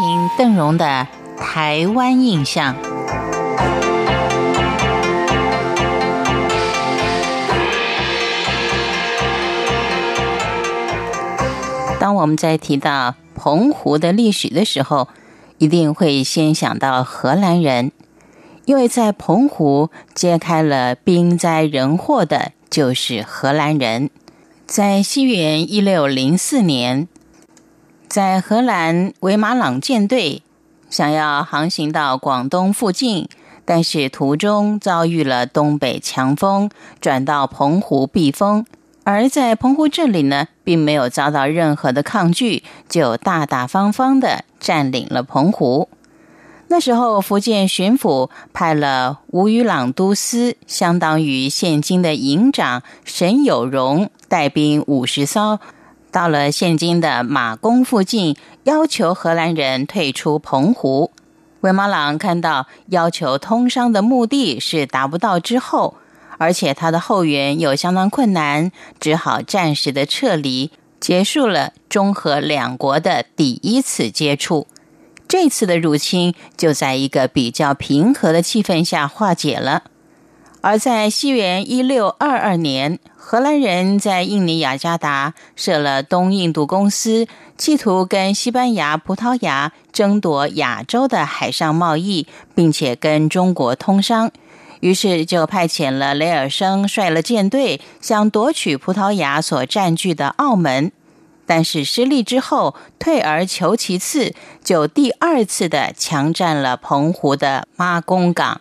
听邓荣的《台湾印象》。当我们在提到澎湖的历史的时候，一定会先想到荷兰人，因为在澎湖揭开了兵灾人祸的，就是荷兰人。在西元一六零四年。在荷兰维马朗舰队想要航行到广东附近，但是途中遭遇了东北强风，转到澎湖避风。而在澎湖这里呢，并没有遭到任何的抗拒，就大大方方的占领了澎湖。那时候，福建巡抚派了吴语朗都司，相当于现今的营长沈有容，带兵五十艘。到了现今的马公附近，要求荷兰人退出澎湖。威马朗看到要求通商的目的是达不到之后，而且他的后援有相当困难，只好暂时的撤离，结束了中荷两国的第一次接触。这次的入侵就在一个比较平和的气氛下化解了。而在西元一六二二年，荷兰人在印尼雅加达设了东印度公司，企图跟西班牙、葡萄牙争夺亚洲的海上贸易，并且跟中国通商。于是就派遣了雷尔生率了舰队，想夺取葡萄牙所占据的澳门。但是失利之后，退而求其次，就第二次的强占了澎湖的妈公港。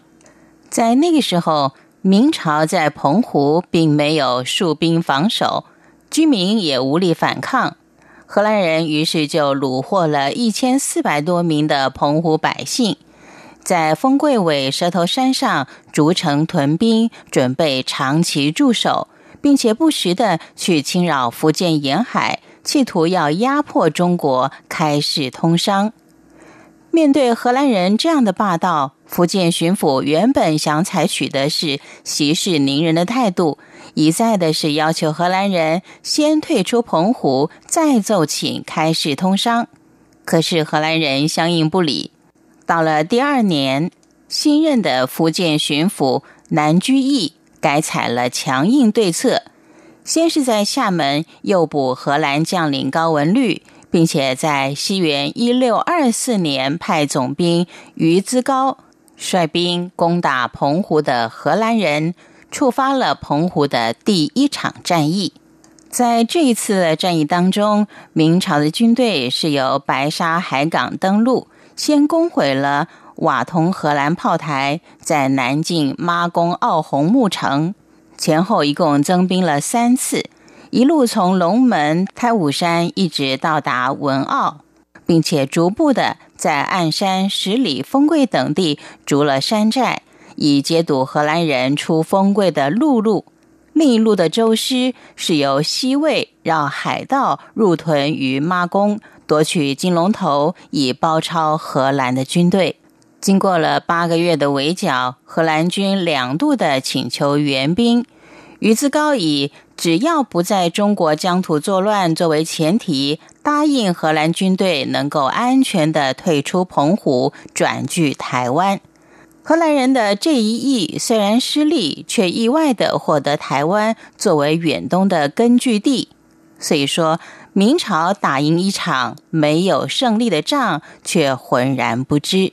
在那个时候。明朝在澎湖并没有戍兵防守，居民也无力反抗。荷兰人于是就虏获了一千四百多名的澎湖百姓，在丰贵尾蛇头山上筑城屯兵，准备长期驻守，并且不时的去侵扰福建沿海，企图要压迫中国开市通商。面对荷兰人这样的霸道。福建巡抚原本想采取的是息事宁人的态度，一再的是要求荷兰人先退出澎湖，再奏请开市通商。可是荷兰人相应不理。到了第二年，新任的福建巡抚南居易改采了强硬对策，先是在厦门诱捕荷兰将领高文律，并且在西元一六二四年派总兵于资高。率兵攻打澎湖的荷兰人，触发了澎湖的第一场战役。在这一次战役当中，明朝的军队是由白沙海港登陆，先攻毁了瓦通荷兰炮台，在南进妈宫奥红木城，前后一共增兵了三次，一路从龙门、太武山一直到达文澳。并且逐步的在岸山、十里、丰贵等地筑了山寨，以接堵荷兰人出丰贵的陆路。另一路的舟师是由西魏绕海道入屯于妈宫，夺取金龙头，以包抄荷兰的军队。经过了八个月的围剿，荷兰军两度的请求援兵。于自高以只要不在中国疆土作乱作为前提，答应荷兰军队能够安全的退出澎湖，转据台湾。荷兰人的这一役虽然失利，却意外的获得台湾作为远东的根据地。所以说，明朝打赢一场没有胜利的仗，却浑然不知。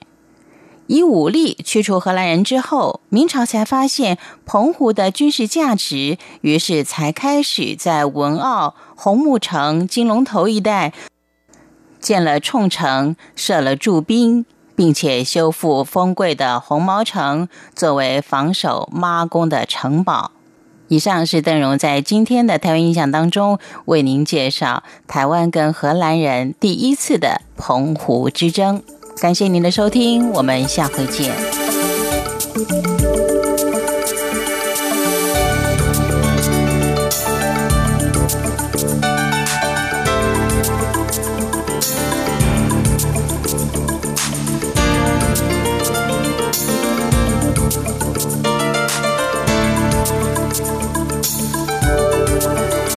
以武力驱除荷兰人之后，明朝才发现澎湖的军事价值，于是才开始在文澳、红木城、金龙头一带建了冲城，设了驻兵，并且修复丰贵的红毛城，作为防守妈宫的城堡。以上是邓荣在今天的台湾印象当中为您介绍台湾跟荷兰人第一次的澎湖之争。感谢您的收听，我们下回见。